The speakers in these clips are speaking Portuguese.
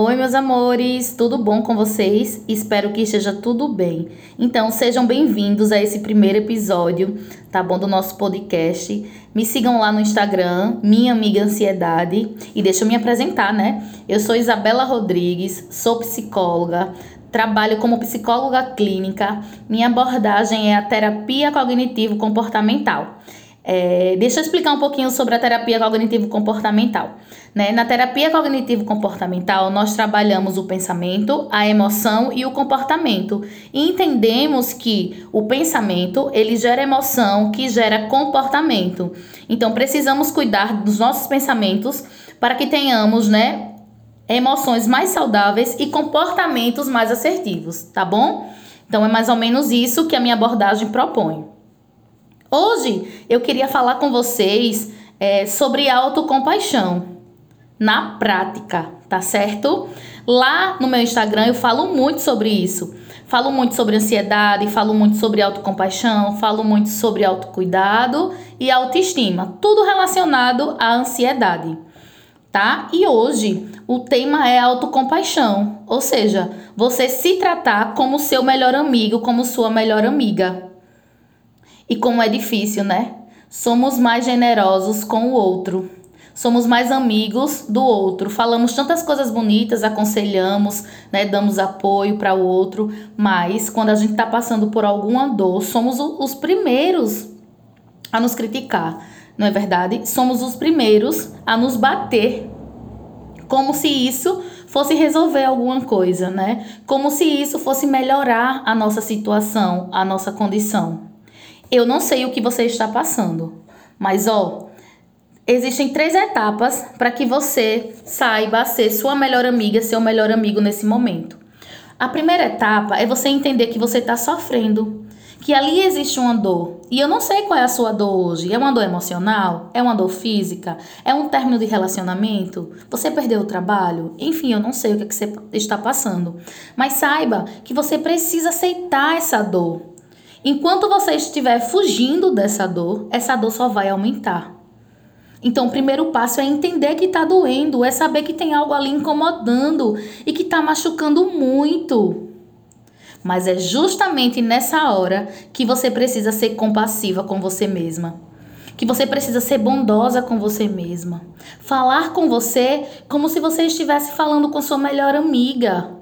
Oi, meus amores, tudo bom com vocês? Espero que esteja tudo bem. Então, sejam bem-vindos a esse primeiro episódio, tá bom, do nosso podcast. Me sigam lá no Instagram, Minha Amiga Ansiedade, e deixa eu me apresentar, né? Eu sou Isabela Rodrigues, sou psicóloga, trabalho como psicóloga clínica. Minha abordagem é a terapia cognitivo-comportamental. É, deixa eu explicar um pouquinho sobre a terapia cognitivo-comportamental. Né? Na terapia cognitivo-comportamental, nós trabalhamos o pensamento, a emoção e o comportamento. E entendemos que o pensamento, ele gera emoção, que gera comportamento. Então, precisamos cuidar dos nossos pensamentos para que tenhamos, né, emoções mais saudáveis e comportamentos mais assertivos, tá bom? Então, é mais ou menos isso que a minha abordagem propõe. Hoje eu queria falar com vocês é, sobre autocompaixão na prática, tá certo? Lá no meu Instagram eu falo muito sobre isso. Falo muito sobre ansiedade, falo muito sobre autocompaixão, falo muito sobre autocuidado e autoestima, tudo relacionado à ansiedade, tá? E hoje o tema é autocompaixão, ou seja, você se tratar como seu melhor amigo, como sua melhor amiga. E como é difícil, né? Somos mais generosos com o outro. Somos mais amigos do outro. Falamos tantas coisas bonitas, aconselhamos, né, damos apoio para o outro, mas quando a gente está passando por alguma dor, somos os primeiros a nos criticar, não é verdade? Somos os primeiros a nos bater, como se isso fosse resolver alguma coisa, né? Como se isso fosse melhorar a nossa situação, a nossa condição. Eu não sei o que você está passando, mas ó, existem três etapas para que você saiba ser sua melhor amiga, seu melhor amigo nesse momento. A primeira etapa é você entender que você está sofrendo, que ali existe uma dor. E eu não sei qual é a sua dor hoje. É uma dor emocional? É uma dor física? É um término de relacionamento? Você perdeu o trabalho? Enfim, eu não sei o que, é que você está passando. Mas saiba que você precisa aceitar essa dor. Enquanto você estiver fugindo dessa dor, essa dor só vai aumentar. Então, o primeiro passo é entender que está doendo, é saber que tem algo ali incomodando e que está machucando muito. Mas é justamente nessa hora que você precisa ser compassiva com você mesma. Que você precisa ser bondosa com você mesma. Falar com você como se você estivesse falando com sua melhor amiga.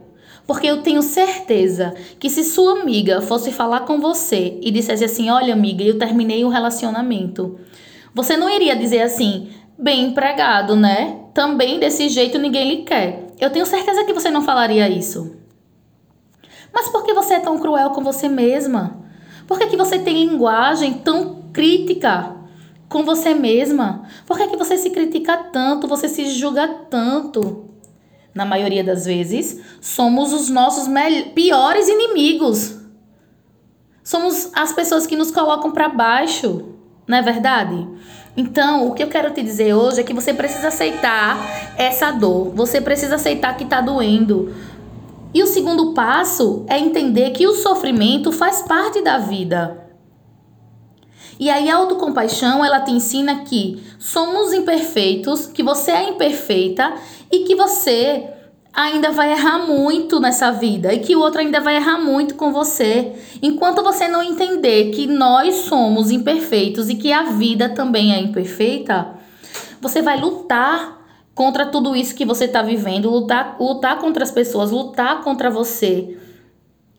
Porque eu tenho certeza que se sua amiga fosse falar com você e dissesse assim: Olha, amiga, eu terminei o um relacionamento, você não iria dizer assim, bem empregado, né? Também desse jeito ninguém lhe quer. Eu tenho certeza que você não falaria isso. Mas por que você é tão cruel com você mesma? Por que, que você tem linguagem tão crítica com você mesma? Por que, que você se critica tanto, você se julga tanto? Na maioria das vezes, somos os nossos piores inimigos. Somos as pessoas que nos colocam para baixo, não é verdade? Então, o que eu quero te dizer hoje é que você precisa aceitar essa dor, você precisa aceitar que está doendo. E o segundo passo é entender que o sofrimento faz parte da vida. E aí a autocompaixão, ela te ensina que somos imperfeitos, que você é imperfeita e que você ainda vai errar muito nessa vida e que o outro ainda vai errar muito com você. Enquanto você não entender que nós somos imperfeitos e que a vida também é imperfeita, você vai lutar contra tudo isso que você está vivendo, lutar, lutar contra as pessoas, lutar contra você.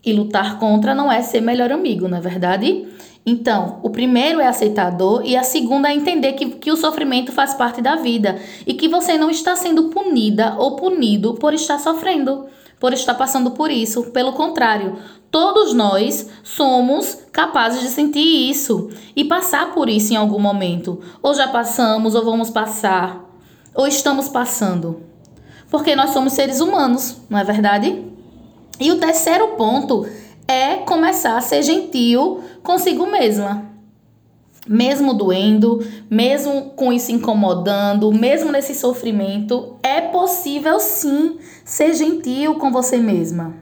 E lutar contra não é ser melhor amigo, não é verdade? Então, o primeiro é aceitar a dor e a segunda é entender que, que o sofrimento faz parte da vida e que você não está sendo punida ou punido por estar sofrendo, por estar passando por isso. Pelo contrário, todos nós somos capazes de sentir isso e passar por isso em algum momento. Ou já passamos, ou vamos passar, ou estamos passando. Porque nós somos seres humanos, não é verdade? E o terceiro ponto é começar a ser gentil consigo mesma. Mesmo doendo, mesmo com isso incomodando, mesmo nesse sofrimento, é possível sim ser gentil com você mesma.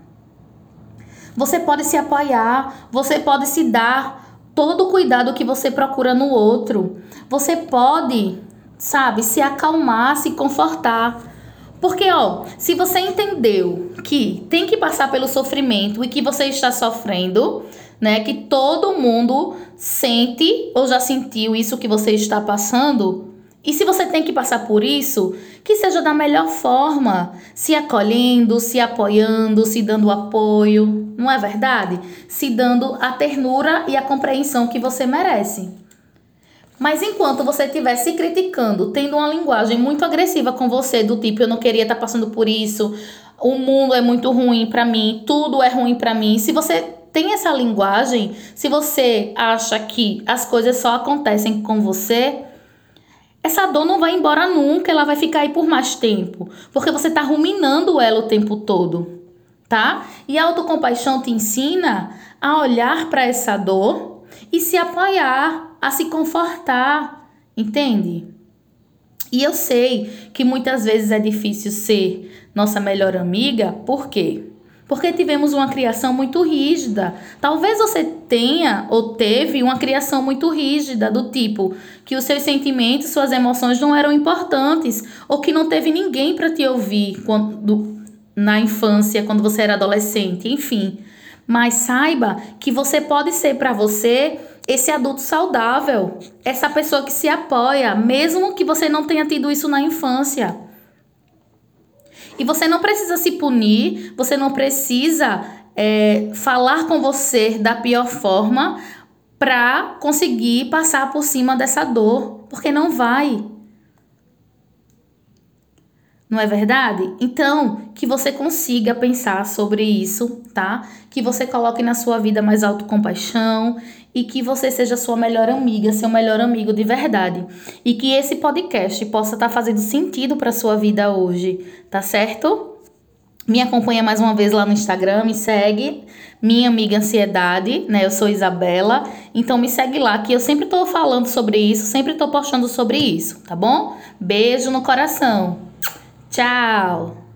Você pode se apoiar, você pode se dar todo o cuidado que você procura no outro. Você pode, sabe, se acalmar, se confortar Porque, ó, se você entendeu que tem que passar pelo sofrimento e que você está sofrendo, né? Que todo mundo sente ou já sentiu isso que você está passando. E se você tem que passar por isso, que seja da melhor forma, se acolhendo, se apoiando, se dando apoio, não é verdade? Se dando a ternura e a compreensão que você merece. Mas enquanto você estiver se criticando, tendo uma linguagem muito agressiva com você, do tipo eu não queria estar passando por isso, o mundo é muito ruim para mim, tudo é ruim para mim. Se você tem essa linguagem, se você acha que as coisas só acontecem com você, essa dor não vai embora nunca, ela vai ficar aí por mais tempo, porque você está ruminando ela o tempo todo, tá? E a autocompaixão te ensina a olhar para essa dor e se apoiar, a se confortar, entende? E eu sei que muitas vezes é difícil ser nossa melhor amiga, por quê? Porque tivemos uma criação muito rígida. Talvez você tenha ou teve uma criação muito rígida, do tipo que os seus sentimentos, suas emoções não eram importantes, ou que não teve ninguém para te ouvir quando, na infância, quando você era adolescente, enfim. Mas saiba que você pode ser para você esse adulto saudável, essa pessoa que se apoia, mesmo que você não tenha tido isso na infância. E você não precisa se punir, você não precisa é, falar com você da pior forma para conseguir passar por cima dessa dor, porque não vai. Não é verdade? Então, que você consiga pensar sobre isso, tá? Que você coloque na sua vida mais autocompaixão e que você seja sua melhor amiga, seu melhor amigo de verdade. E que esse podcast possa estar tá fazendo sentido para sua vida hoje, tá certo? Me acompanha mais uma vez lá no Instagram, me segue, minha amiga Ansiedade, né? Eu sou Isabela, então me segue lá que eu sempre tô falando sobre isso, sempre tô postando sobre isso, tá bom? Beijo no coração. Tchau!